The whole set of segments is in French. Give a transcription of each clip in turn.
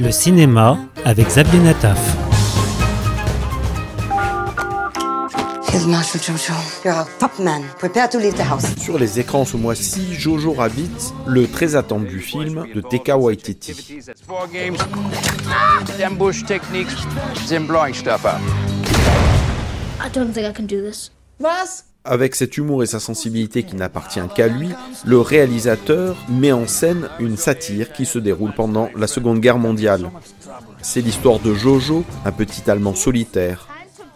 Le cinéma avec Xavier Nataf. Here's Marshal Jojo. You're a top man. Prepare to leave the house. Sur les écrans ce mois-ci, Jojo Rabbit, le très attendu film de Teka Waititi. Four games, ambush techniques, then blowing stuff up. I don't think I can do this. Was? Avec cet humour et sa sensibilité qui n'appartient qu'à lui, le réalisateur met en scène une satire qui se déroule pendant la Seconde Guerre mondiale. C'est l'histoire de Jojo, un petit Allemand solitaire.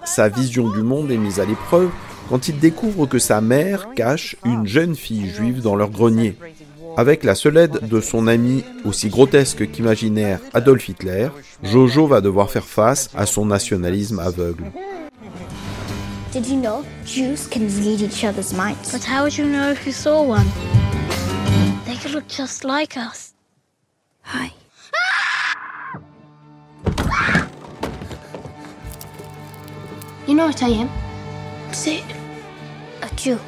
Sa vision du monde est mise à l'épreuve quand il découvre que sa mère cache une jeune fille juive dans leur grenier. Avec la seule aide de son ami aussi grotesque qu'imaginaire Adolf Hitler, Jojo va devoir faire face à son nationalisme aveugle. Did you know Jews can read each other's minds? But how would you know if you saw one? They could look just like us. Hi. You know what I am? Say it. A Jew.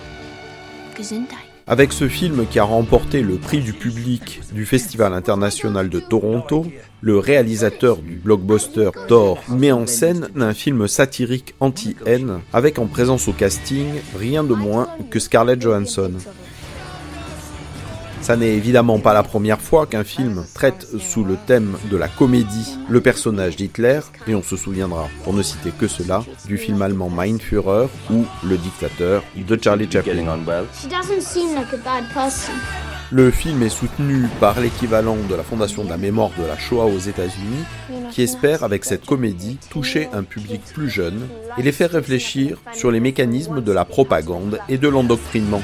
Gesundheit. Avec ce film qui a remporté le prix du public du Festival international de Toronto, le réalisateur du blockbuster Thor met en scène un film satirique anti-haine avec en présence au casting rien de moins que Scarlett Johansson. Ça n'est évidemment pas la première fois qu'un film traite sous le thème de la comédie le personnage d'Hitler, et on se souviendra, pour ne citer que cela, du film allemand Mein Führer ou Le dictateur de Charlie Chaplin. Le film est soutenu par l'équivalent de la Fondation de la mémoire de la Shoah aux États-Unis, qui espère avec cette comédie toucher un public plus jeune et les faire réfléchir sur les mécanismes de la propagande et de l'endoctrinement.